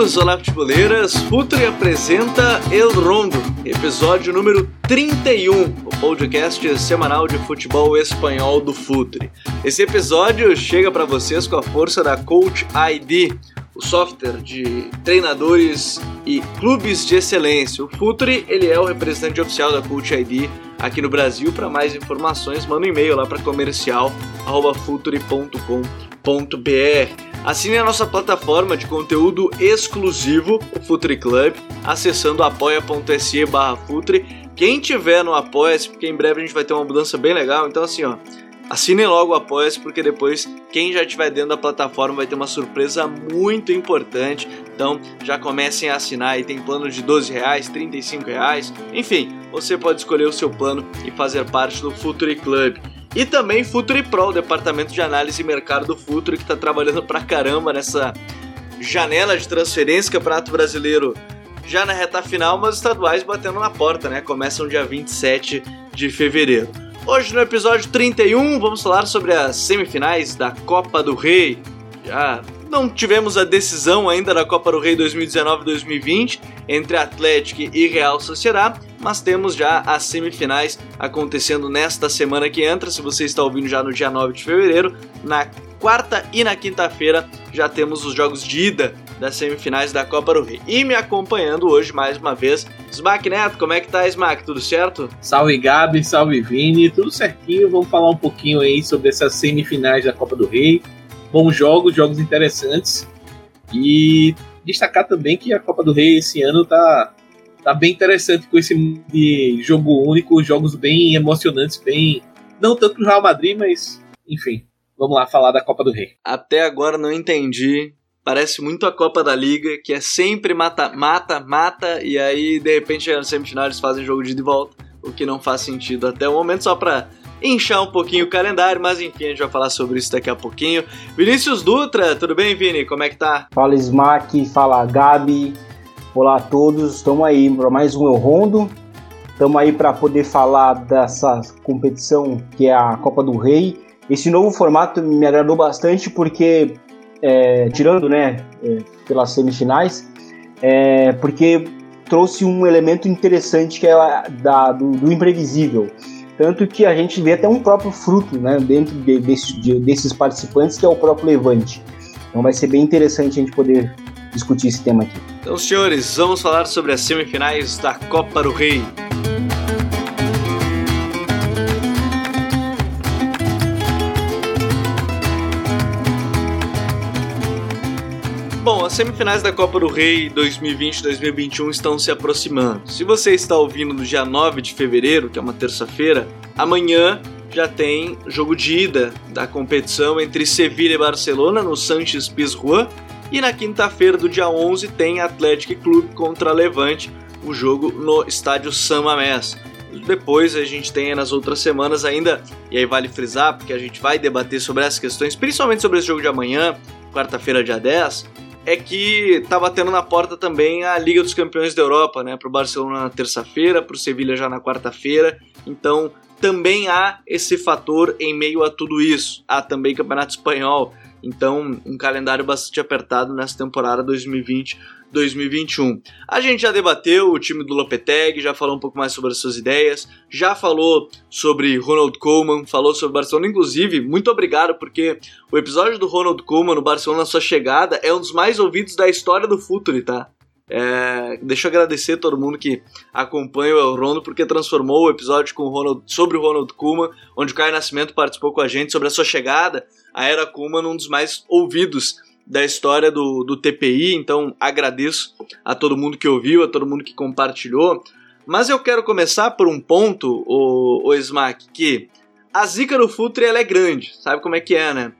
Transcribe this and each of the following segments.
olá futeboleiras, Futre apresenta El Rondo, episódio número 31, o podcast semanal de futebol espanhol do Futre. Esse episódio chega para vocês com a força da Coach ID, o software de treinadores e clubes de excelência. O Futre, ele é o representante oficial da Coach ID aqui no Brasil. Para mais informações, manda um e-mail lá para comercial@futre.com.br. Assine a nossa plataforma de conteúdo exclusivo, o Futre Club, acessando apoia.se barra Futre. Quem tiver no Apoia-se, porque em breve a gente vai ter uma mudança bem legal, então assim, ó, assinem logo o Apoia-se, porque depois quem já estiver dentro da plataforma vai ter uma surpresa muito importante. Então já comecem a assinar e tem plano de 12 reais, 35 reais, enfim, você pode escolher o seu plano e fazer parte do Futre Club. E também Futuri Pro, o departamento de análise e mercado do Futuri, que está trabalhando pra caramba nessa janela de transferência, Campeonato Brasileiro já na reta final, mas estaduais batendo na porta, né? Começam dia 27 de fevereiro. Hoje no episódio 31 vamos falar sobre as semifinais da Copa do Rei. Já não tivemos a decisão ainda da Copa do Rei 2019-2020 entre Atlético e Real Sociedad, mas temos já as semifinais acontecendo nesta semana que entra. Se você está ouvindo já no dia 9 de fevereiro, na quarta e na quinta-feira já temos os jogos de ida das semifinais da Copa do Rei. E me acompanhando hoje mais uma vez, Smack Neto, como é que tá, Smack? Tudo certo? Salve Gabi, salve Vini, tudo certinho. Vamos falar um pouquinho aí sobre essas semifinais da Copa do Rei bons jogos, jogos interessantes. E destacar também que a Copa do Rei esse ano tá, tá bem interessante com esse de jogo único, jogos bem emocionantes, bem. Não tanto pro Real Madrid, mas enfim. Vamos lá falar da Copa do Rei. Até agora não entendi. Parece muito a Copa da Liga, que é sempre mata, mata, mata, e aí de repente chega no semifinal eles fazem jogo de ida e volta, o que não faz sentido até o momento, só pra inchar um pouquinho o calendário, mas enfim, a gente vai falar sobre isso daqui a pouquinho. Vinícius Dutra, tudo bem, Vini? Como é que tá? Fala Smack, fala Gabi. Olá a todos, estamos aí para mais um Eu Rondo. Estamos aí para poder falar dessa competição que é a Copa do Rei. Esse novo formato me agradou bastante porque, é, tirando né, é, pelas semifinais, é, porque trouxe um elemento interessante que é da, do, do imprevisível. Tanto que a gente vê até um próprio fruto né, dentro de, desse, de, desses participantes, que é o próprio Levante. Então vai ser bem interessante a gente poder discutir esse tema aqui. Então, senhores, vamos falar sobre as semifinais da Copa do Rei. As semifinais da Copa do Rei 2020-2021 estão se aproximando. Se você está ouvindo no dia 9 de fevereiro, que é uma terça-feira, amanhã já tem jogo de ida da competição entre Sevilha e Barcelona no Sanches Pizjuan e na quinta-feira do dia 11 tem Atlético Clube contra Levante, o jogo no estádio San Mamés. Depois a gente tem nas outras semanas ainda, e aí vale frisar, porque a gente vai debater sobre essas questões, principalmente sobre esse jogo de amanhã, quarta-feira, dia 10, é que tá batendo na porta também a Liga dos Campeões da Europa, né? Pro Barcelona na terça-feira, pro Sevilha já na quarta-feira. Então, também há esse fator em meio a tudo isso. Há também Campeonato Espanhol. Então, um calendário bastante apertado nessa temporada 2020 2021. A gente já debateu o time do Lopetegui, já falou um pouco mais sobre as suas ideias, já falou sobre Ronald Koeman, falou sobre Barcelona, inclusive, muito obrigado porque o episódio do Ronald Koeman no Barcelona, sua chegada, é um dos mais ouvidos da história do Futuri, tá? É, deixa eu agradecer a todo mundo que acompanha o Rondo, porque transformou o episódio com o Ronald, sobre o Ronald Koeman, onde o Caio Nascimento participou com a gente sobre a sua chegada, a Era Koeman, um dos mais ouvidos da história do, do TPI, então agradeço a todo mundo que ouviu, a todo mundo que compartilhou. Mas eu quero começar por um ponto, o, o Smack, que a zica do Futre ela é grande, sabe como é que é, né?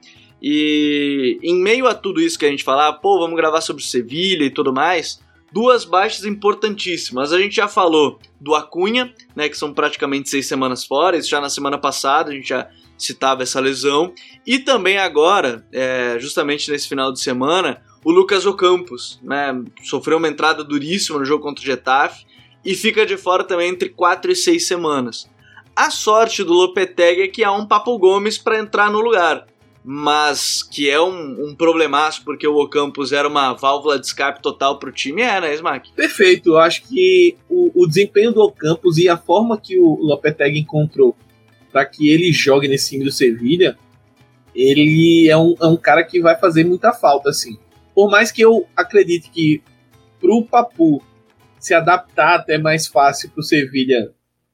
E em meio a tudo isso que a gente falava, pô, vamos gravar sobre Sevilha e tudo mais, duas baixas importantíssimas. A gente já falou do Acunha, né, que são praticamente seis semanas fora, isso já na semana passada, a gente já citava essa lesão. E também agora, é, justamente nesse final de semana, o Lucas Ocampos, né, sofreu uma entrada duríssima no jogo contra o Getafe e fica de fora também entre 4 e 6 semanas. A sorte do Lopetegui é que há um Papo Gomes para entrar no lugar. mas que é um, um problemaço porque o Ocampos era uma válvula de escape total para o time, é, né, Smack? Perfeito, eu acho que o, o desempenho do Ocampos e a forma que o Lopetegui encontrou para que ele jogue nesse time do Sevilha, ele é um, é um cara que vai fazer muita falta, assim. Por mais que eu acredite que pro Papu se adaptar até mais fácil pro Sevilha,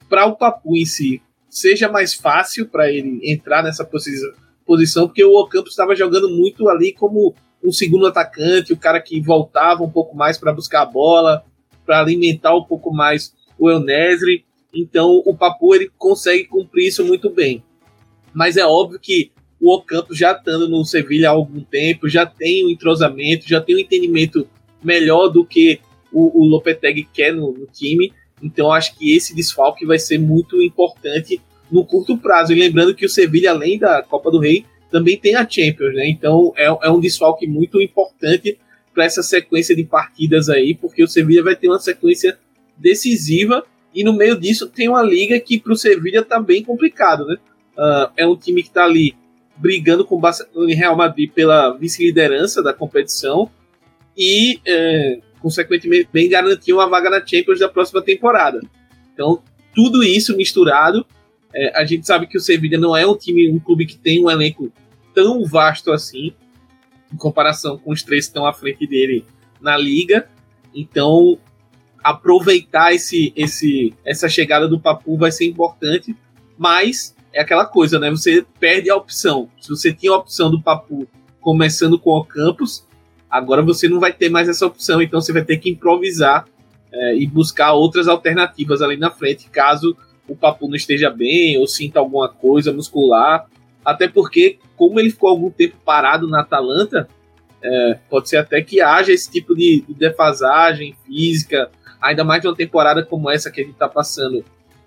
para o Papu em si, seja mais fácil para ele entrar nessa posição posição, porque o Ocampos estava jogando muito ali como um segundo atacante, o cara que voltava um pouco mais para buscar a bola, para alimentar um pouco mais o El Nesri. Então o Papu ele consegue cumprir isso muito bem. Mas é óbvio que o Ocampos já estando no Sevilha há algum tempo, já tem um entrosamento, já tem um entendimento melhor do que o, o Lopetegui quer no, no time. Então acho que esse desfalque vai ser muito importante no curto prazo. E lembrando que o Sevilha, além da Copa do Rei, também tem a Champions, né? Então é, é um desfalque muito importante para essa sequência de partidas aí, porque o Sevilha vai ter uma sequência decisiva e no meio disso tem uma liga que para o Sevilha tá bem complicado, né? Uh, é um time que está ali brigando com o Real Madrid pela vice-liderança da competição e, é, consequentemente, bem garantir uma vaga na Champions da próxima temporada. Então, tudo isso misturado é, a gente sabe que o Sevilla não é um time, um clube que tem um elenco tão vasto assim, em comparação com os três que estão à frente dele na liga. Então, aproveitar esse, esse, essa chegada do Papu vai ser importante, mas é aquela coisa, né? Você perde a opção. Se você tinha a opção do Papu começando com o Campos, agora você não vai ter mais essa opção, então você vai ter que improvisar é, e buscar outras alternativas ali na frente, caso o Papu não esteja bem ou sinta alguma coisa muscular. Até porque, como ele ficou algum tempo parado na Atalanta, é, pode ser até que haja esse tipo de, de defasagem física, ainda mais de uma temporada como essa que a gente está passando,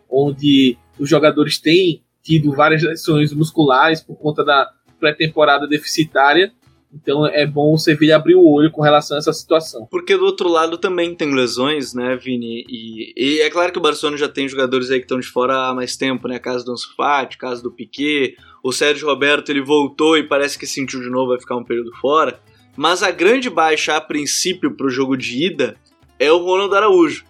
onde os jogadores têm tido várias lesões musculares por conta da pré-temporada deficitária. Então é bom o Sevilla abrir o olho com relação a essa situação. Porque do outro lado também tem lesões, né, Vini? E, e é claro que o Barcelona já tem jogadores aí que estão de fora há mais tempo, né? Caso do Ansu Fati, caso do Piquet. O Sérgio Roberto ele voltou e parece que sentiu de novo, vai ficar um período fora. Mas a grande baixa a princípio para o jogo de ida é o Ronald Araújo.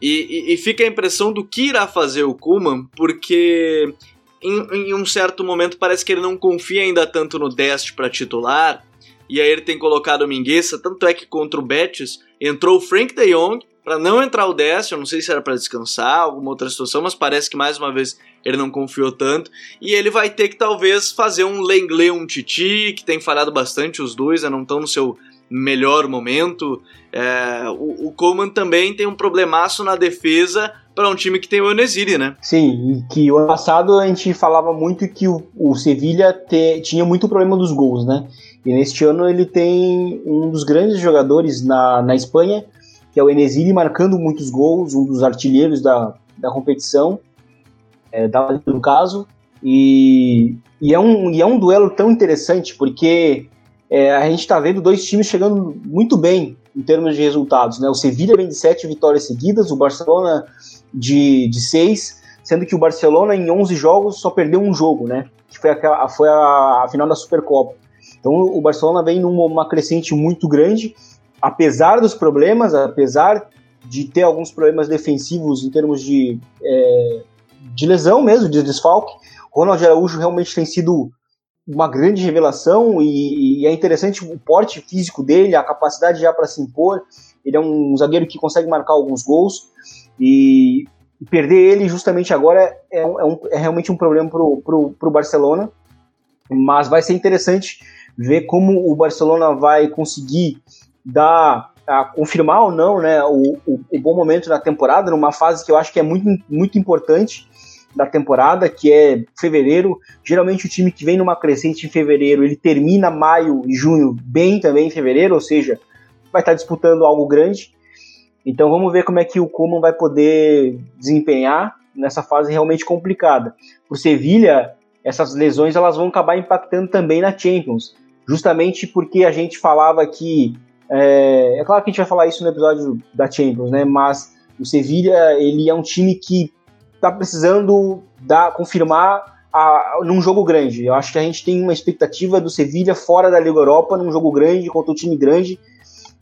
E, e, e, fica a impressão do que irá fazer o Kuman, porque em, em, um certo momento parece que ele não confia ainda tanto no Dest para titular e aí ele tem colocado o Mingueza, tanto é que contra o Betis entrou o Frank de Jong para não entrar o Dest, eu não sei se era para descansar, alguma outra situação, mas parece que mais uma vez ele não confiou tanto, e ele vai ter que talvez fazer um Lenglet, um Titi, que tem falhado bastante os dois, né, não estão no seu melhor momento. É, o, o Coleman também tem um problemaço na defesa para um time que tem o Onesiri, né? Sim, e que o ano passado a gente falava muito que o, o Sevilha te, tinha muito problema dos gols, né? E neste ano ele tem um dos grandes jogadores na, na Espanha, que é o Enesiri, marcando muitos gols, um dos artilheiros da, da competição, é, da, no caso. E, e, é um, e é um duelo tão interessante, porque é, a gente está vendo dois times chegando muito bem em termos de resultados. Né? O Sevilla vem de sete vitórias seguidas, o Barcelona de, de seis, sendo que o Barcelona em 11 jogos só perdeu um jogo, né? que foi, a, foi a, a final da Supercopa. Então o Barcelona vem numa crescente muito grande, apesar dos problemas, apesar de ter alguns problemas defensivos em termos de, é, de lesão mesmo, de desfalque. Ronald Araújo realmente tem sido uma grande revelação e, e, é interessante o porte físico dele, a capacidade já para se impor. Ele é um zagueiro que consegue marcar alguns gols e, perder ele justamente agora é, é, um, é realmente um problema para o Barcelona. Mas vai ser interessante ver como o Barcelona vai conseguir dar a confirmar ou não né, o, o, o, bom momento da temporada, numa fase que eu acho que é muito, muito importante da temporada, que é fevereiro. Geralmente o time que vem numa crescente em fevereiro, ele termina maio e junho bem também em fevereiro, ou seja, vai estar disputando algo grande. Então vamos ver como é que o Coman vai poder desempenhar nessa fase realmente complicada. Por Sevilha, essas lesões elas vão acabar impactando também na Champions justamente porque a gente falava que é, é, claro que a gente vai falar isso no episódio da Champions, né? Mas o Sevilla ele é um time que está precisando dar, confirmar a, num jogo grande. Eu acho que a gente tem uma expectativa do Sevilha fora da Liga Europa, num jogo grande, contra um time grande.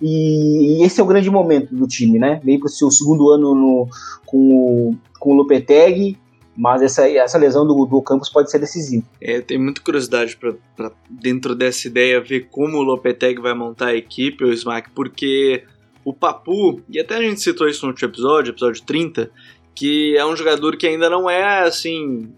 E, e esse é o grande momento do time, né? Vem para o seu segundo ano no, com, o, com o Lopetegui, mas essa, essa lesão do, do Campos pode ser decisiva. É, tem muita curiosidade para dentro dessa ideia ver como o Lopetegui vai montar a equipe, o Smack, porque o Papu, e até a gente citou isso no último episódio, episódio 30, que é um jogador que ainda não é assim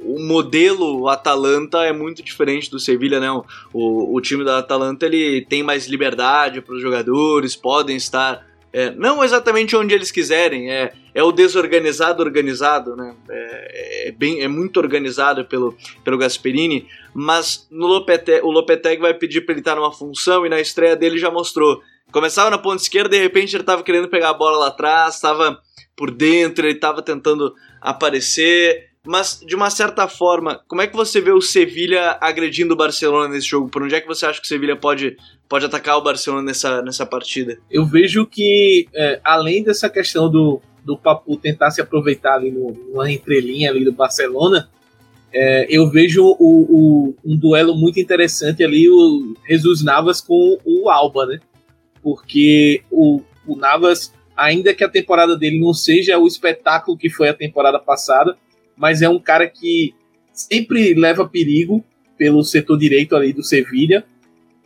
o modelo Atalanta é muito diferente do Sevilha, né? O, o time da Atalanta ele tem mais liberdade para os jogadores, podem estar é, não exatamente onde eles quiserem, é, é o desorganizado organizado, né? É, é, bem, é muito organizado pelo, pelo Gasperini, mas no Lopete, o Lopetegui vai pedir para ele estar numa função e na estreia dele já mostrou. Começava na ponta esquerda, de repente ele estava querendo pegar a bola lá atrás, estava por dentro, ele estava tentando aparecer mas de uma certa forma, como é que você vê o Sevilha agredindo o Barcelona nesse jogo? Por onde é que você acha que o Sevilha pode, pode atacar o Barcelona nessa, nessa partida? Eu vejo que, é, além dessa questão do, do Papu tentar se aproveitar ali no, numa entrelinha ali do Barcelona, é, eu vejo o, o, um duelo muito interessante ali, o Jesus Navas com o Alba, né? Porque o, o Navas, ainda que a temporada dele não seja o espetáculo que foi a temporada passada, mas é um cara que sempre leva perigo pelo setor direito ali do Sevilha.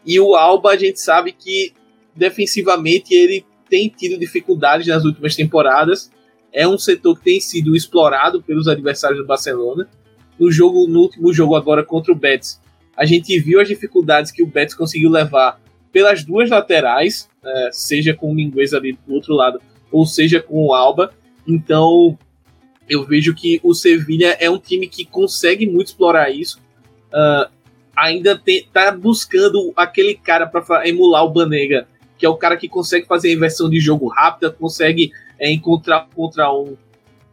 E o Alba, a gente sabe que defensivamente ele tem tido dificuldades nas últimas temporadas. É um setor que tem sido explorado pelos adversários do Barcelona. No jogo, no último jogo agora contra o Betis, a gente viu as dificuldades que o Betis conseguiu levar pelas duas laterais, é, seja com o Minguez ali do outro lado, ou seja com o Alba. Então, eu vejo que o Sevilha é um time que consegue muito explorar isso. Uh, ainda está buscando aquele cara para emular o Banega, que é o cara que consegue fazer a inversão de jogo rápida, consegue é, encontrar contra um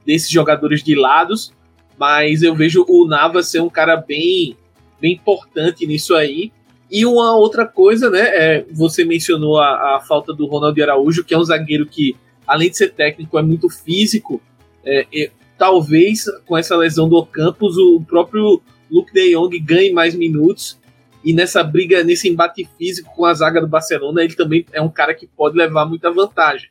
desses jogadores de lados. Mas eu vejo o Navas ser um cara bem, bem importante nisso aí. E uma outra coisa, né? É, você mencionou a, a falta do Ronaldo Araújo, que é um zagueiro que, além de ser técnico, é muito físico. É, talvez com essa lesão do Campos o próprio Luke De Jong ganhe mais minutos e nessa briga, nesse embate físico com a zaga do Barcelona, ele também é um cara que pode levar muita vantagem.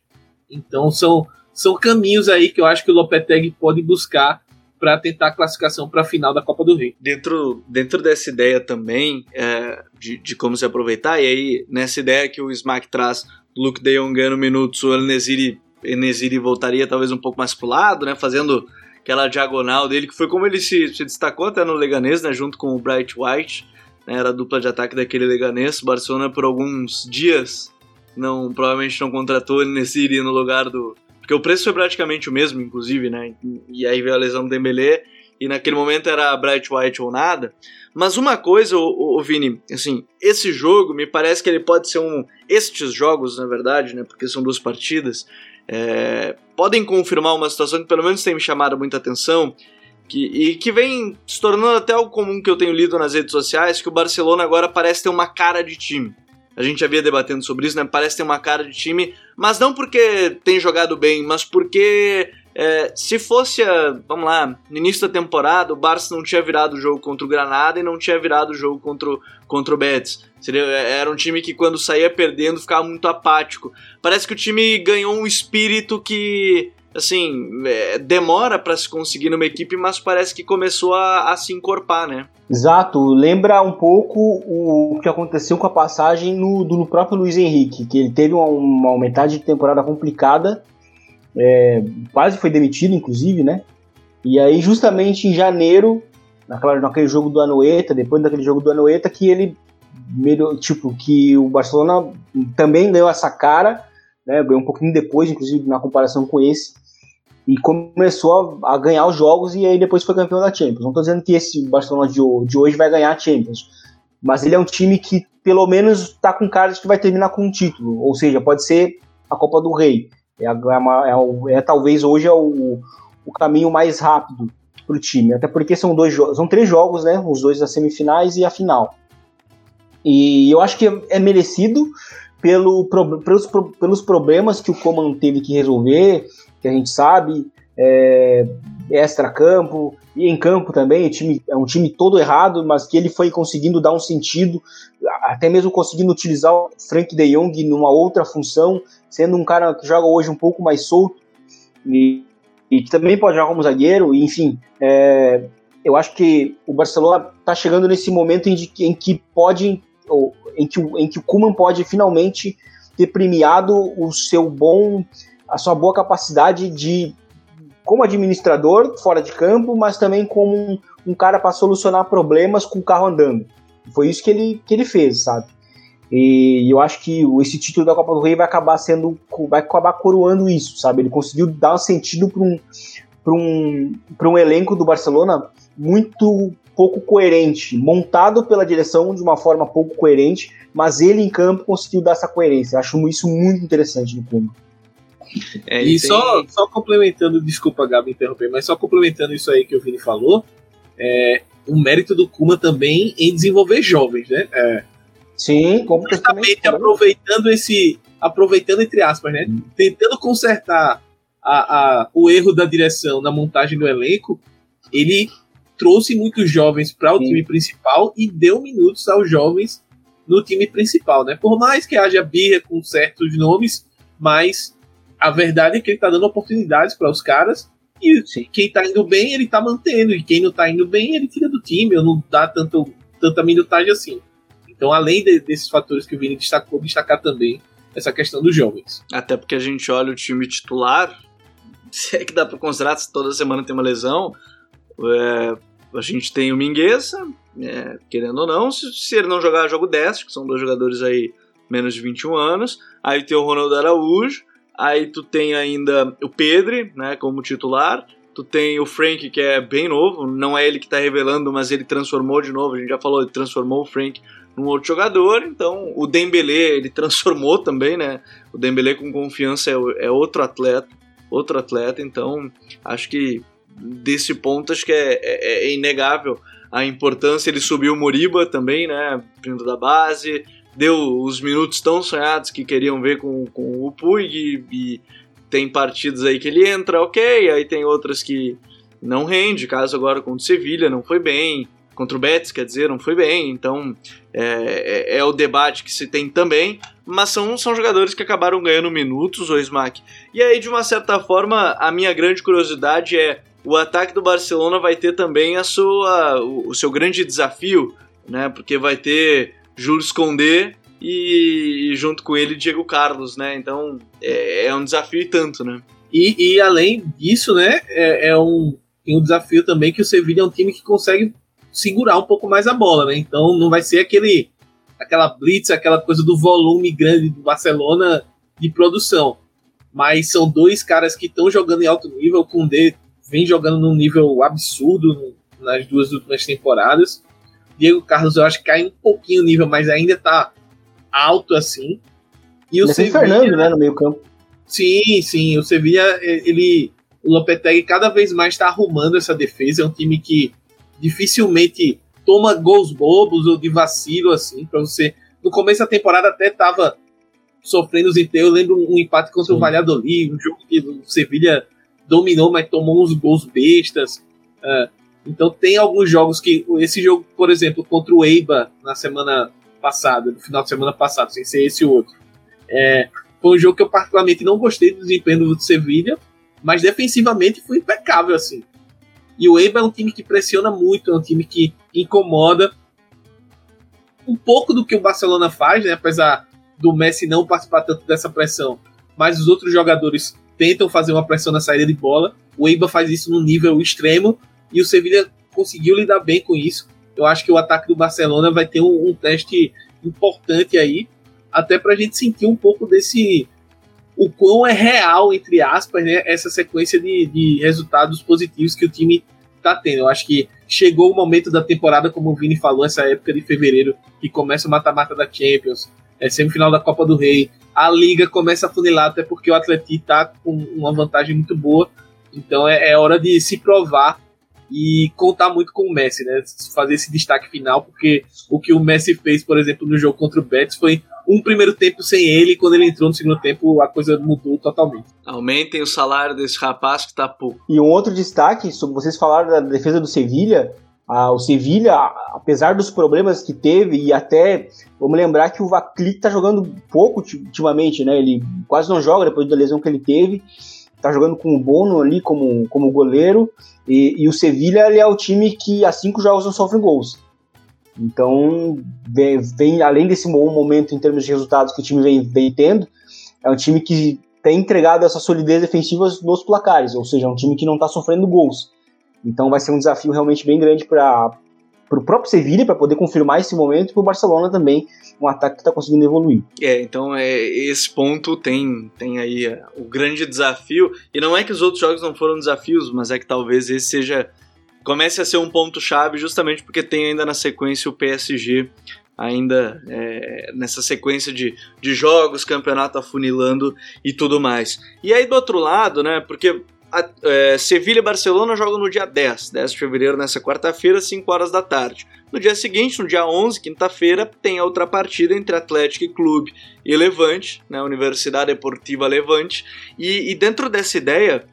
Então são, são caminhos aí que eu acho que o Lopetegui pode buscar para tentar a classificação para a final da Copa do Rei. Dentro, dentro dessa ideia também é, de, de, como se aproveitar, e aí nessa ideia que o Smack traz, Luke De Jong ganhando minutos, o Enesiri Enesiri voltaria talvez um pouco mais pro lado, né? Fazendo aquela diagonal dele, que foi como ele se, se destacou até no Leganês, né? Junto com o Bright White, né, Era a dupla de ataque daquele Leganês. Barcelona por alguns dias não provavelmente não contratou o Enesiri no lugar do... Porque o preço foi praticamente o mesmo, inclusive, né? E aí veio a lesão do Dembélé e naquele momento era Bright White ou nada. Mas uma coisa, o, o, Vini, assim, esse jogo me parece que ele pode ser um. Estes jogos, na verdade, né? Porque são duas partidas é, podem confirmar uma situação que pelo menos tem me chamado muita atenção que, e que vem se tornando até algo comum que eu tenho lido nas redes sociais, que o Barcelona agora parece ter uma cara de time. A gente havia debatendo sobre isso, né? Parece ter uma cara de time, mas não porque tem jogado bem, mas porque é, se fosse, a, vamos lá, no início da temporada, o Barça não tinha virado o jogo contra o Granada e não tinha virado o jogo contra o, contra o Betis. Seria, é, era um time que quando saía perdendo ficava muito apático. Parece que o time ganhou um espírito que, assim, é, demora para se conseguir numa equipe, mas parece que começou a, a, se encorpar, né? Exato, lembra um pouco o que aconteceu com a passagem no, do próprio Luiz Henrique, que ele teve uma, uma metade de temporada complicada é, quase foi demitido, inclusive, né? E aí, justamente em janeiro, naquela, naquele jogo do Anoeta, depois daquele jogo do Anoeta, que ele, tipo, que o Barcelona também ganhou essa cara, né? Ganhou um pouquinho depois, inclusive, na comparação com esse, e começou a, a ganhar os jogos e aí depois foi campeão da Champions. Não estou dizendo que esse Barcelona de, de hoje vai ganhar a Champions, mas ele é um time que pelo menos está com cara de que vai terminar com um título, ou seja, pode ser a Copa do Rei. É, é, uma, é, é, talvez hoje é o, o caminho mais rápido para o time, até porque são dois são três jogos, né? Os dois das semifinais e a final. E eu acho que é, é merecido pelo, pelos, pelos problemas que o Coman teve que resolver, que a gente sabe. é, extra-campo e em campo também. O time, é um time todo errado, mas que ele foi conseguindo dar um sentido, até mesmo conseguindo utilizar o Frank de Jong numa outra função, sendo um cara que joga hoje um pouco mais solto e, e que também pode jogar como zagueiro. Enfim, é, eu acho que o Barcelona está chegando nesse momento em, em que pode, ou, em que, em que o Kuman pode finalmente ter premiado o seu bom, a sua boa capacidade de como administrador fora de campo, mas também como um, um cara para solucionar problemas com o carro andando. Foi isso que ele, que ele fez, sabe? E eu acho que esse título da Copa do Rei vai acabar sendo, vai acabar coroando isso, sabe? Ele conseguiu dar um sentido para um, um, um elenco do Barcelona muito pouco coerente, montado pela direção de uma forma pouco coerente, mas ele em campo conseguiu dar essa coerência. Eu acho isso muito interessante no Puma. É, e, tem... só, só complementando, desculpa, Gabi, interromper, mas só complementando isso aí que o Vini falou, é, o mérito do Kuma também em desenvolver jovens, né? É, Sim, completamente aproveitando esse, aproveitando entre aspas, né? Hum. Tentando consertar a, a, o erro da direção na montagem do elenco, ele trouxe muitos jovens para o Sim. time principal e deu minutos aos jovens no time principal, né? Por mais que haja birra com certos nomes, mas a verdade é que ele tá dando oportunidades para os caras e Sim. quem tá indo bem, ele tá mantendo, e quem não tá indo bem, ele tira do time, ou não dá tanto, tanta minutagem assim. Então, além de, desses fatores que o Vini destacou, destacar também essa questão dos jovens. Até porque a gente olha o time titular, se é que dá para considerar se toda semana tem uma lesão, é, a gente tem o Mingueza, é, querendo ou não, se, se, ele não jogar jogo 10, que são dois jogadores aí menos de 21 anos, aí tem o Ronaldo Araújo, Aí tu tem ainda o Pedro, né, como titular. Tu tem o Frank, que é bem novo, não é ele que tá revelando, mas ele transformou de novo. A gente já falou, ele transformou o Frank num outro jogador. Então, o Dembélé, ele transformou também, né? O Dembélé com confiança é, é outro atleta, outro atleta. Então, acho que desse ponto, acho que é, é, é inegável a importância. Ele subiu o Moriba também, né? Vindo da base deu os minutos tão sonhados que queriam ver com, com o Puig e, tem partidas aí que ele entra, ok, aí tem outras que não rende, caso agora contra o Sevilha não foi bem, contra o Betis, quer dizer, não foi bem, então é, é, é, o debate que se tem também, mas são, são jogadores que acabaram ganhando minutos, o Smack. E aí, de uma certa forma, a minha grande curiosidade é, o ataque do Barcelona vai ter também a sua, o, o seu grande desafio, né, porque vai ter Jules Condé e, e, junto com ele Diego Carlos, né? Então é, é um desafio e tanto, né? E, e além disso, né, é, é um, um desafio também que o Sevilla é um time que consegue segurar um pouco mais a bola, né? Então não vai ser aquele aquela blitz, aquela coisa do volume grande do Barcelona de produção. Mas são dois caras que estão jogando em alto nível. O Koundé vem jogando num nível absurdo nas duas últimas temporadas. Diego Carlos eu acho que cai um pouquinho o nível, mas ainda tá alto assim. E o Sevilla, Fernando, né, no meio campo. Sim, sim, o Sevilla, ele, o Lopetegui cada vez mais está arrumando essa defesa, é um time que dificilmente toma gols bobos ou de vacilo assim, para você. No começo da temporada até tava sofrendo os inteiros, eu lembro um empate contra sim. o Valladolid, um jogo que o Sevilla dominou, mas tomou uns gols bestas. Uh, então tem alguns jogos que. Esse jogo, por exemplo, contra o Eiba na semana passada, no final de semana passado, sem ser esse outro. É, foi um jogo que eu particularmente não gostei do desempenho do Sevilha, mas defensivamente foi impecável assim. E o Eiba é um time que pressiona muito, é um time que incomoda um pouco do que o Barcelona faz, né? apesar do Messi não participar tanto dessa pressão, mas os outros jogadores tentam fazer uma pressão na saída de bola. O Eiba faz isso num nível extremo e o Sevilla conseguiu lidar bem com isso. Eu acho que o ataque do Barcelona vai ter um, um teste importante aí, até para a gente sentir um pouco desse o quão é real, entre aspas, né, essa sequência de, de resultados positivos que o time está tendo. Eu acho que chegou o momento da temporada, como o Vini falou, essa época de fevereiro, que começa o mata-mata da Champions, é semifinal da Copa do Rei, a liga começa a funilar, até porque o Atleti está com uma vantagem muito boa, então é, é hora de se provar e contar muito com o Messi, né? Fazer esse destaque final, porque o que o Messi fez, por exemplo, no jogo contra o Betis foi um primeiro tempo sem ele, e quando ele entrou no segundo tempo, a coisa mudou totalmente. Aumentem o salário desse rapaz que tá pouco. E um outro destaque, sobre vocês falaram da defesa do Sevilha, ah, o Sevilha, apesar dos problemas que teve, e até vamos lembrar que o Vaclik tá jogando pouco ultimamente, né? Ele quase não joga depois da lesão que ele teve. Tá jogando com o Bono ali como, como goleiro. E, e o Sevilha é o time que há cinco jogos não sofre gols. Então, vem, vem, além desse bom momento em termos de resultados que o time vem, vem tendo, é um time que tem entregado essa solidez defensiva nos placares, ou seja, é um time que não está sofrendo gols. Então vai ser um desafio realmente bem grande para o próprio Sevilla para poder confirmar esse momento e para o Barcelona também, um ataque que está conseguindo evoluir. É, então é, esse ponto tem, tem aí é, o grande desafio, e não é que os outros jogos não foram desafios, mas é que talvez esse seja comece a ser um ponto chave justamente porque tem ainda na sequência o PSG ainda é, nessa sequência de, de jogos, campeonato afunilando e tudo mais. E aí do outro lado, né, porque é, Sevilha e Barcelona jogam no dia 10, 10 de fevereiro, nessa quarta-feira, 5 horas da tarde. No dia seguinte, no dia 11, quinta-feira, tem a outra partida entre Atlético Clube e Levante, né, Universidade Deportiva Levante. E, e dentro dessa ideia,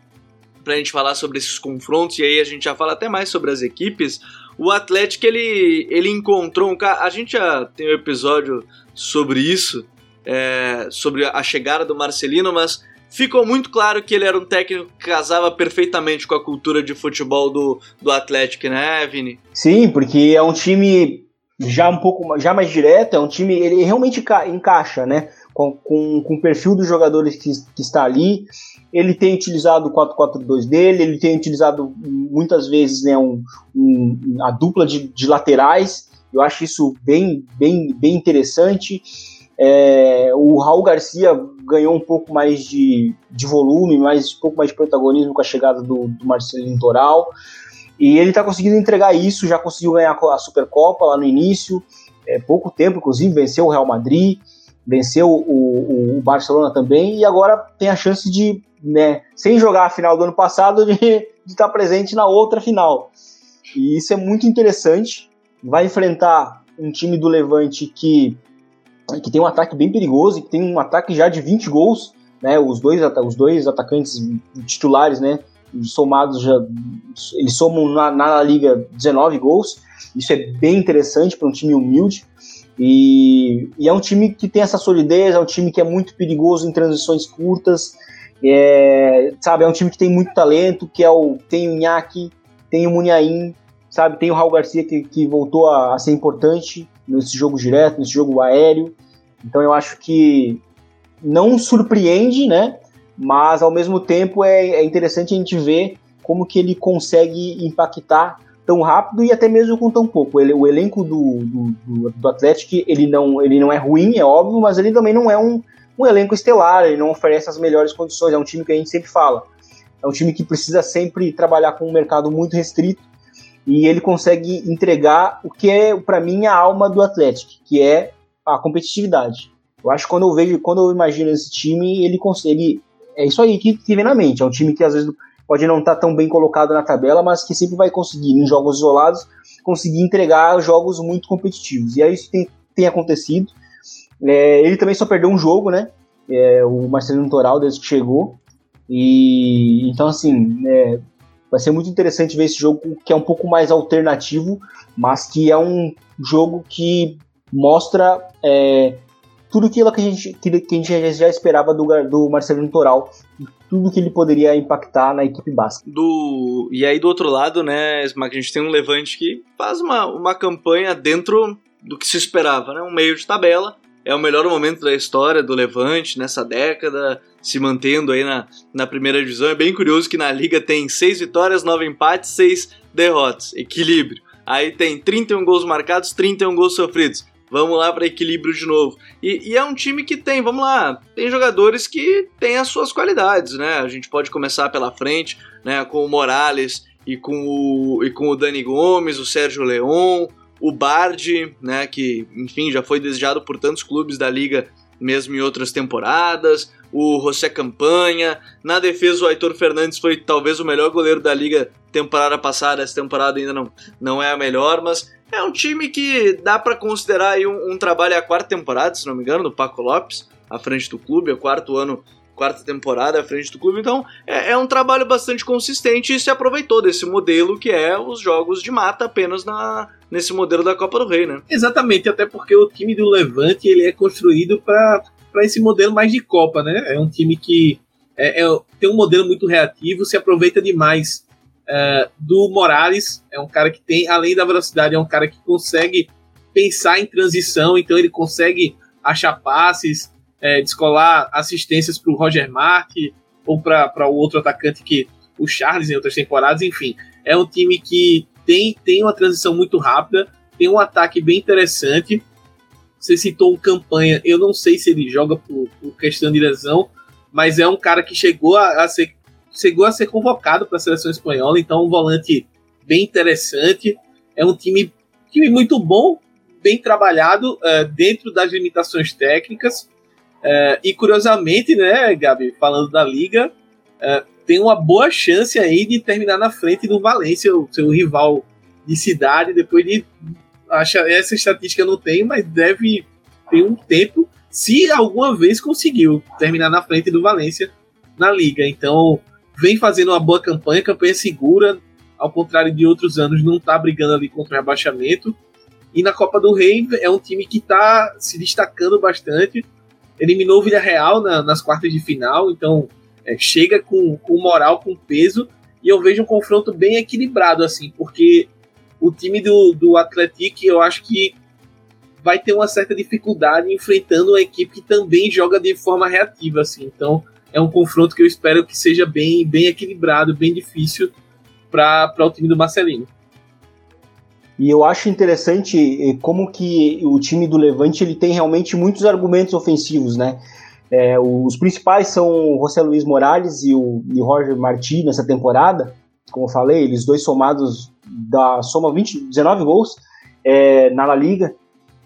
para a gente falar sobre esses confrontos, e aí a gente já fala até mais sobre as equipes, o Atlético ele, ele encontrou um cara. A gente já tem um episódio sobre isso, é, sobre a chegada do Marcelino, mas ficou muito claro que ele era um técnico que casava perfeitamente com a cultura de futebol do, do Atlético, né, Vini? Sim, porque é um time já um pouco já mais direto, é um time, ele realmente encaixa, né, com, com, com o perfil dos jogadores que, que está ali. Ele tem utilizado o 4-4-2 dele, ele tem utilizado muitas vezes né, um, um, a dupla de, de laterais. Eu acho isso bem, bem, bem interessante. É, o Raul Garcia ganhou um pouco mais de, de volume, mais, um pouco mais de protagonismo com a chegada do, do Marcelino Toral. E ele está conseguindo entregar isso, já conseguiu ganhar a Supercopa lá no início, é, pouco tempo, inclusive, venceu o Real Madrid, venceu o, o, o, Barcelona também, e agora tem a chance de, né, sem jogar a final do ano passado, de, estar presente na outra final. E isso é muito interessante. Vai enfrentar um time do Levante que que tem um ataque bem perigoso, que tem um ataque já de 20 gols, né? Os dois, os dois atacantes titulares, né? Somados já, eles somam na, na liga 19 gols. Isso é bem interessante para um time humilde. E, e, é um time que tem essa solidez, é um time que é muito perigoso em transições curtas. É, sabe, é um time que tem muito talento, que é o tem o Inhaque, tem o Muniain, sabe, tem o Raul Garcia que, que voltou a, a ser importante nesse jogo direto, nesse jogo aéreo. Então eu acho que não surpreende, né? Mas ao mesmo tempo é, é interessante a gente ver como que ele consegue impactar tão rápido e até mesmo com tão pouco. Ele, o elenco do, do, do, Atlético ele não, ele não é ruim, é óbvio, mas ele também não é um, um elenco estelar, ele não oferece as melhores condições. É um time que a gente sempre fala. É um time que precisa sempre trabalhar com um mercado muito restrito e ele consegue entregar o que é, para mim, a alma do Atlético, que é a competitividade. Eu acho que quando eu vejo, quando eu imagino esse time, ele consegue. É isso aí que, que vem na mente. É um time que às vezes pode não estar tá tão bem colocado na tabela, mas que sempre vai conseguir, em jogos isolados, conseguir entregar jogos muito competitivos. E é isso que tem, tem acontecido. É, ele também só perdeu um jogo, né? É, o Marcelino Toral, desde que chegou. E então, assim, é, Vai ser muito interessante ver esse jogo que é um pouco mais alternativo, mas que é um jogo que mostra é, tudo aquilo que a gente, que, a gente já esperava do, do Marcelo Toral, tudo que ele poderia impactar na equipe básica. Do, e aí do outro lado, né, a gente tem um Levante que faz uma, uma campanha dentro do que se esperava, né, um meio de tabela, é o melhor momento da história do Levante nessa década, se mantendo aí na, na primeira divisão. É bem curioso que na liga tem 6 vitórias, 9 empates, 6 derrotas. Equilíbrio. Aí tem 31 gols marcados, 31 gols sofridos. Vamos lá para equilíbrio de novo. E, e, é um time que tem, vamos lá, tem jogadores que têm as suas qualidades, né? A gente pode começar pela frente, né? Com o Morales e com o, e com o Dani Gomes, o Sérgio Leão, o Bard, né, que enfim já foi desejado por tantos clubes da liga mesmo em outras temporadas, o José Campanha. Na defesa, o Aitor Fernandes foi talvez o melhor goleiro da liga temporada passada. Essa temporada ainda não, não é a melhor, mas é um time que dá para considerar um, um trabalho é a quarta temporada, se não me engano, do Paco Lopes, à frente do clube, é o quarto ano quarta temporada à frente do clube, então é, é, um trabalho bastante consistente e se aproveitou desse modelo que é os jogos de mata apenas na, nesse modelo da Copa do Rei, né? Exatamente, até porque o time do Levante ele é construído para esse modelo mais de Copa, né? É um time que é, é, tem um modelo muito reativo, se aproveita demais é, do Morales, é um cara que tem, além da velocidade, é um cara que consegue pensar em transição, então ele consegue achar passes, é, descolar assistências para o Roger Mark ou para o outro atacante que o Charles em outras temporadas, enfim. É um time que tem, tem uma transição muito rápida, tem um ataque bem interessante. Você citou um campanha, eu não sei se ele joga por, por questão de lesão, mas é um cara que chegou a, a ser chegou a ser convocado para a seleção espanhola, então um volante bem interessante. É um time, time muito bom, bem trabalhado uh, dentro das limitações técnicas. Uh, e curiosamente, né, Gabi, falando da liga, uh, tem uma boa chance aí de terminar na frente do Valência, o seu rival de cidade, depois de. Acho, essa estatística não tenho, mas deve ter um tempo, se alguma vez conseguiu terminar na frente do Valência na liga. Então, vem fazendo uma boa campanha, campanha segura, ao contrário de outros anos, não está brigando ali contra o rebaixamento. E na Copa do Rei é um time que está se destacando bastante. Eliminou o Villarreal na, nas quartas de final, então é, chega com, com moral, com peso. E eu vejo um confronto bem equilibrado, assim, porque o time do, do Atlético, eu acho que vai ter uma certa dificuldade enfrentando uma equipe que também joga de forma reativa, assim. Então, é um confronto que eu espero que seja bem, bem equilibrado, bem difícil para o time do Marcelino. E eu acho interessante eh, como que o time do Levante ele tem realmente muitos argumentos ofensivos, né? É, os principais são o José Luiz Morales e o, e o Roger Martí nessa temporada. Como eu falei, eles dois somados da soma 20, 19 gols é, na La Liga.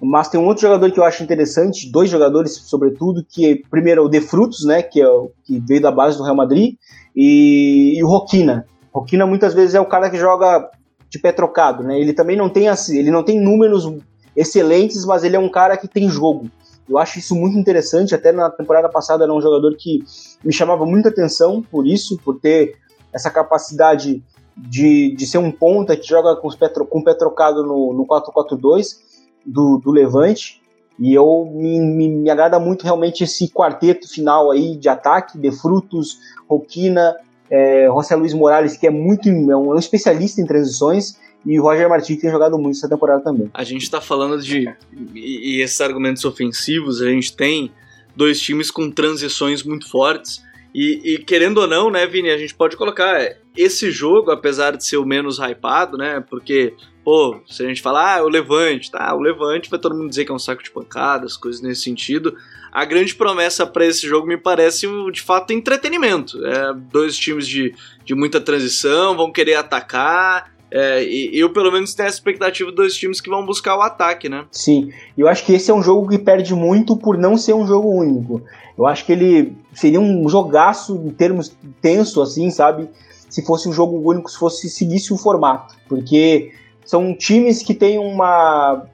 Mas tem um outro jogador que eu acho interessante, dois jogadores, sobretudo, que primeiro é o De Frutos, né, que, é que veio da base do Real Madrid, e, e o Roquina. Roquina muitas vezes é o cara que joga de pé trocado, né? Ele também não tem assim, ele não tem números excelentes, mas ele é um cara que tem jogo. Eu acho isso muito interessante, até na temporada passada era um jogador que me chamava muita atenção por isso, por ter essa capacidade de, de ser um ponta que joga com, os pé, com o pé trocado no, no 4-4-2 do, do Levante. E eu me, me, me, agrada muito realmente esse quarteto final aí de ataque, de Frutos, Roquina, é, José Luiz Morales, que é muito é um, é um especialista em transições, e o Roger Martins que tem jogado muito essa temporada também. A gente está falando de. E, e, esses argumentos ofensivos, a gente tem dois times com transições muito fortes. E, e, querendo ou não, né, Vini, a gente pode colocar esse jogo, apesar de ser o menos hypado, né? Porque pô, se a gente falar, ah, o Levante, tá, o Levante vai todo mundo dizer que é um saco de pancadas, coisas nesse sentido. A grande promessa para esse jogo me parece, de fato, entretenimento. É, dois times de, de muita transição, vão querer atacar, é, e eu, pelo menos, tenho a expectativa de dois times que vão buscar o ataque, né? Sim, eu acho que esse é um jogo que perde muito por não ser um jogo único. Eu acho que ele seria um jogaço em termos tenso, assim, sabe? Se fosse um jogo único, se fosse seguisse o formato. Porque são times que têm uma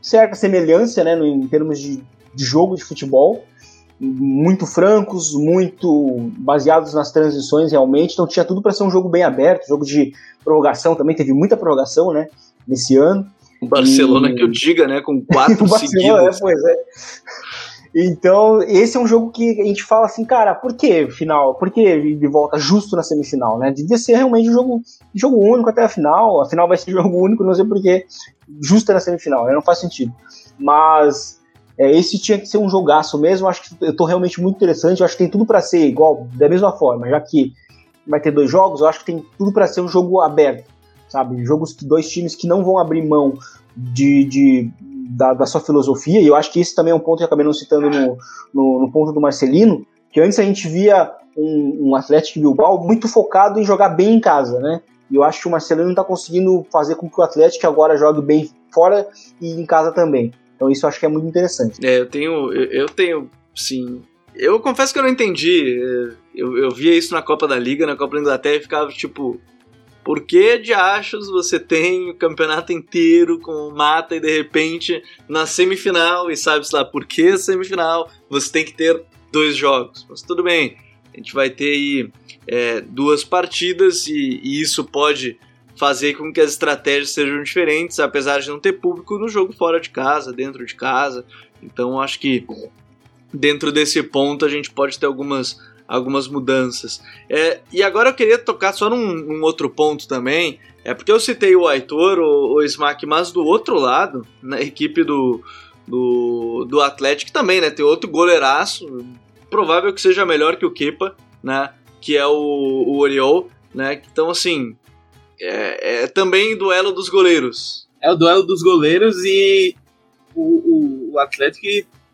certa semelhança né, em termos de, de jogo de futebol, muito francos, muito baseados nas transições realmente, então tinha tudo para ser um jogo bem aberto, jogo de prorrogação também, teve muita prorrogação né, nesse ano. O Barcelona e... que eu diga, né, com quatro seguidos. É, pois é. Então, esse é um jogo que a gente fala assim, cara, por que final? Por que de volta justo na semifinal, né? Devia ser realmente um jogo, jogo único até a final. A final vai ser jogo único, não sei por que justo na semifinal, né? não faz sentido. Mas é, esse tinha que ser um jogaço mesmo. Acho que eu tô realmente muito interessante. Eu acho que tem tudo para ser igual, da mesma forma, já que vai ter dois jogos, eu acho que tem tudo para ser um jogo aberto, sabe? Jogos que dois times que não vão abrir mão de, de da, da, sua filosofia, e eu acho que esse também é um ponto que eu acabei não citando no, no, no ponto do Marcelino, que antes a gente via um, um Atlético Bilbao muito focado em jogar bem em casa, né? E eu acho que o Marcelino está conseguindo fazer com que o Atlético agora jogue bem fora e em casa também. Então isso eu acho que é muito interessante. É, eu tenho, eu tenho, sim, eu confesso que eu não entendi. Eu, eu via isso na Copa da Liga, na Copa da Inglaterra, e ficava tipo. Por que de achos você tem o campeonato inteiro com mata e de repente na semifinal, e sabe-se lá por que semifinal, você tem que ter dois jogos? Mas tudo bem, a gente vai ter aí é, duas partidas e, e isso pode fazer com que as estratégias sejam diferentes, apesar de não ter público no jogo fora de casa, dentro de casa. Então acho que dentro desse ponto a gente pode ter algumas, algumas mudanças. É, e agora eu queria tocar só num, num, outro ponto também, é porque eu citei o Aitor, o, o Smack, mas do outro lado, na equipe do, do, do Atlético também, né, tem outro goleiraço, provável que seja melhor que o Kepa, né, que é o, o Oriol, né, então assim, é, é também duelo dos goleiros. É o duelo dos goleiros e o, o, o Atlético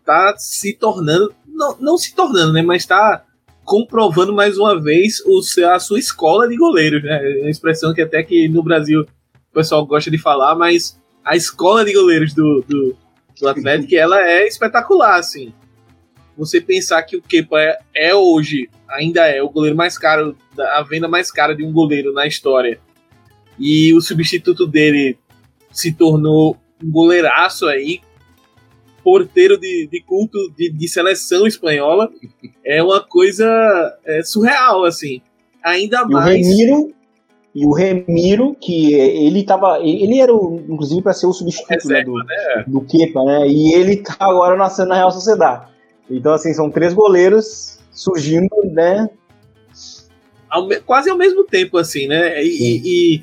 tá se tornando, não, não se tornando, né, mas tá comprovando mais uma vez o, a sua escola de goleiros, né? É uma expressão que até que no Brasil o pessoal gosta de falar, mas a escola de goleiros do, do, do Atlético, ela é espetacular, assim. Você pensar que o Kepa é, é, hoje, ainda é o goleiro mais caro, a venda mais cara de um goleiro na história, e o substituto dele se tornou um goleiraço aí, porteiro de, de culto de, de, seleção espanhola é uma coisa é, surreal, assim. Ainda e mais. O Remiro, e o Remiro, que ele tava. Ele era, o, inclusive, para ser o substituto né, do, né? do Kepa, né? E ele tá agora nascendo na Real Sociedade. Então, assim, são três goleiros surgindo, né? Ao, quase ao mesmo tempo, assim, né? E,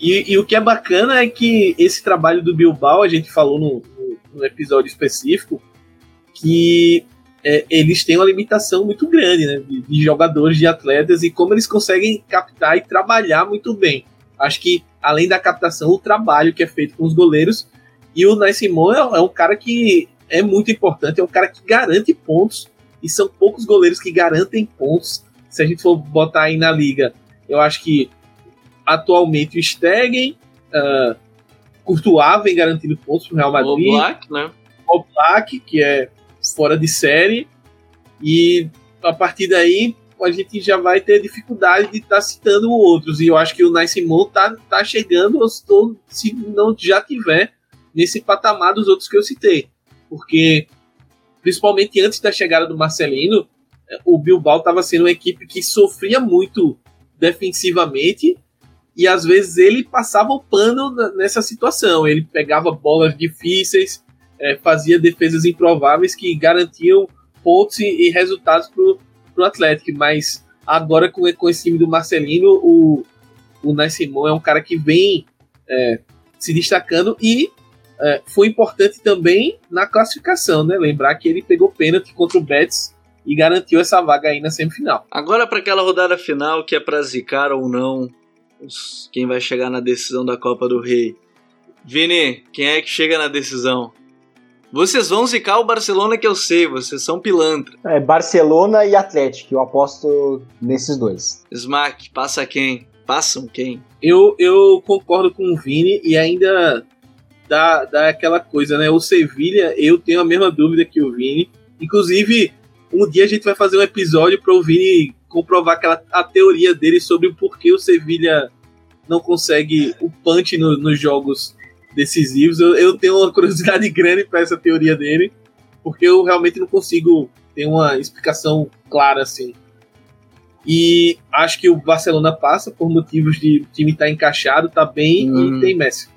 e, e, o que é bacana é que esse trabalho do Bilbao, a gente falou no, no episódio específico, que é, eles têm uma limitação muito grande né, de, de, jogadores, de atletas e como eles conseguem captar e trabalhar muito bem. Acho que, além da captação, o trabalho que é feito com os goleiros. E o Nai Simon é, é um cara que é muito importante, é um cara que garante pontos. E são poucos goleiros que garantem pontos. Se a gente for botar aí na liga, eu acho que atualmente o Stegen, uh, Courtois vem garantindo pontos pro Real Madrid. O Black, né? O Black, que é fora de série. E a partir daí a gente já vai ter dificuldade de estar tá citando outros. E eu acho que o Nice Simon tá, tá chegando, estou, se não já tiver, nesse patamar dos outros que eu citei. Porque, principalmente antes da chegada do Marcelino, o Bilbao estava sendo uma equipe que sofria muito defensivamente e às vezes ele passava o pano nessa situação. Ele pegava bolas difíceis, é, fazia defesas improváveis que garantiam pontos e, resultados para o Atlético. Mas agora com, com esse time do Marcelino, o, o Nascimon é um cara que vem é, se destacando e é, foi importante também na classificação, né? Lembrar que ele pegou pênalti contra o Betis e garantiu essa vaga aí na semifinal. Agora para aquela rodada final que é para zicar ou não quem vai chegar na decisão da Copa do Rei. Vini, quem é que chega na decisão? Vocês vão zicar o Barcelona que eu sei, vocês são pilantra. É Barcelona e Atlético, eu aposto nesses dois. Smack, passa quem? Passam quem? Eu, eu concordo com o Vini e ainda dá, dá aquela coisa, né? O Sevilha, eu tenho a mesma dúvida que o Vini. Inclusive, um dia a gente vai fazer um episódio para o Vini comprovar aquela, a teoria dele sobre o porquê o Sevilha não consegue o punch no, nos jogos decisivos. Eu, eu, tenho uma curiosidade grande para essa teoria dele, porque eu realmente não consigo ter uma explicação clara assim. E acho que o Barcelona passa por motivos de o time estar tá encaixado, tá bem hum. e tem Messi.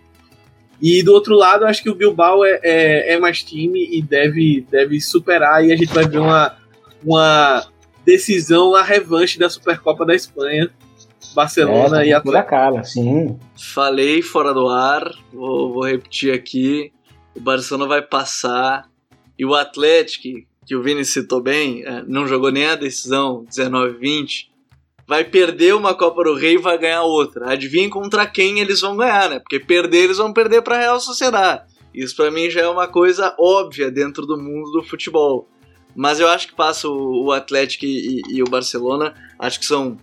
E do outro lado, acho que o Bilbao é, é, é, mais time e deve, deve superar. E a gente vai ver uma, uma decisão, a revanche da Supercopa da Espanha. Barcelona é, e Atlético. cara, sim. Falei fora do ar, vou, vou, repetir aqui. O Barcelona vai passar e o Atlético, que o Vini citou bem, é, não jogou nem a decisão 19-20, vai perder uma Copa do Rei e vai ganhar outra. Adivinha contra quem eles vão ganhar, né? Porque perder eles vão perder para a Real Sociedade. Isso para mim já é uma coisa óbvia dentro do mundo do futebol. Mas eu acho que passa o, o Atlético e, e, e, o Barcelona. Acho que são.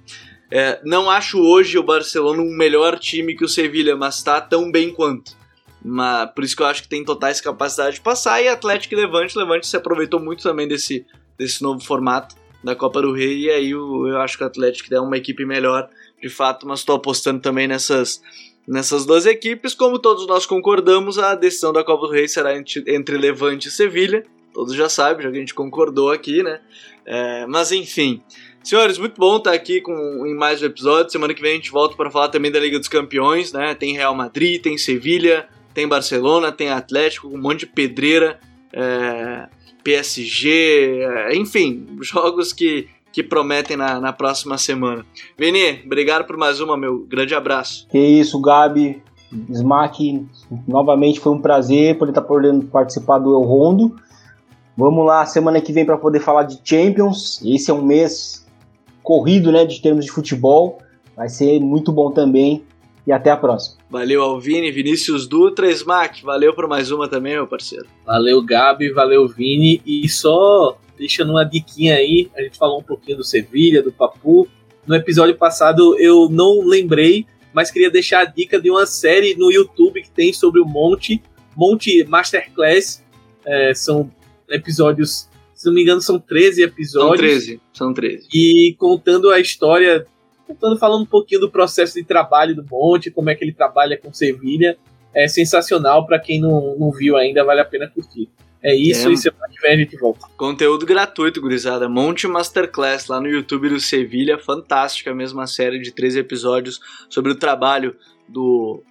É, não acho hoje o Barcelona um melhor time que o Sevilha, mas está tão bem quanto. Mas, por isso que eu acho que tem totais capacidade de passar. E Atlético e Levante. Levante se aproveitou muito também desse, desse novo formato da Copa do Rei. E aí eu, eu acho que o Atlético é uma equipe melhor, de fato, mas estou apostando também nessas, nessas duas equipes. Como todos nós concordamos, a decisão da Copa do Rei será entre, entre Levante e Sevilha. Todos já sabem, já que a gente concordou aqui, né? É, mas enfim. Senhores, muito bom estar aqui com, em mais um episódio. Semana que vem a gente volta para falar também da Liga dos Campeões, né? Tem Real Madrid, tem Sevilha, tem Barcelona, tem Atlético, um monte de pedreira, é, PSG, é, enfim, jogos que, que prometem na, na próxima semana. Vini, obrigado por mais uma, meu grande abraço. Que isso, Gabi, Smack, novamente foi um prazer poder estar podendo participar do El Rondo. Vamos lá semana que vem para poder falar de Champions. Esse é um mês corrido, né, de termos de futebol. Vai ser muito bom também. E até a próxima. Valeu, Alvini, Vinícius Dutra, Smack. Valeu por mais uma também, meu parceiro. Valeu, Gabi, valeu, Vini. E só deixando uma diquinha aí, a gente falou um pouquinho do Sevilha, do Papu. No episódio passado eu não lembrei, mas queria deixar a dica de uma série no YouTube que tem sobre o Monte, Monte Masterclass. É, são episódios se não me engano, são 13 episódios. São 13, são 13. E contando a história, contando, falando um pouquinho do processo de trabalho do Monte, como é que ele trabalha com Sevilha. É sensacional, para quem não, não viu ainda, vale a pena curtir. É isso, é. e semana que vem a gente volta. Conteúdo gratuito, gurizada. Monte Masterclass lá no YouTube do Sevilha. Fantástica, a mesma série de 13 episódios sobre o trabalho do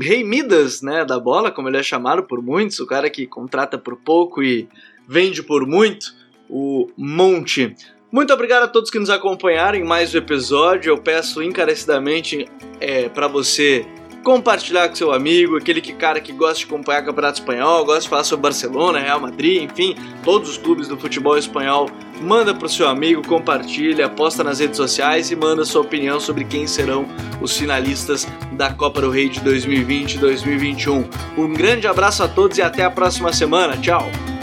Rei Midas, né, da bola, como ele é chamado por muitos, o cara que contrata por pouco e vende por muito, o Monte. Muito obrigado a todos que nos acompanharam em mais um episódio. Eu peço encarecidamente é, para você compartilhar com seu amigo, aquele que cara que gosta de acompanhar o Campeonato Espanhol, gosta de falar sobre Barcelona, Real Madrid, enfim, todos os clubes do futebol espanhol. Manda pro seu amigo, compartilha, posta nas redes sociais e manda sua opinião sobre quem serão os finalistas da Copa do Rei de 2020 e 2021. Um grande abraço a todos e até a próxima semana. Tchau.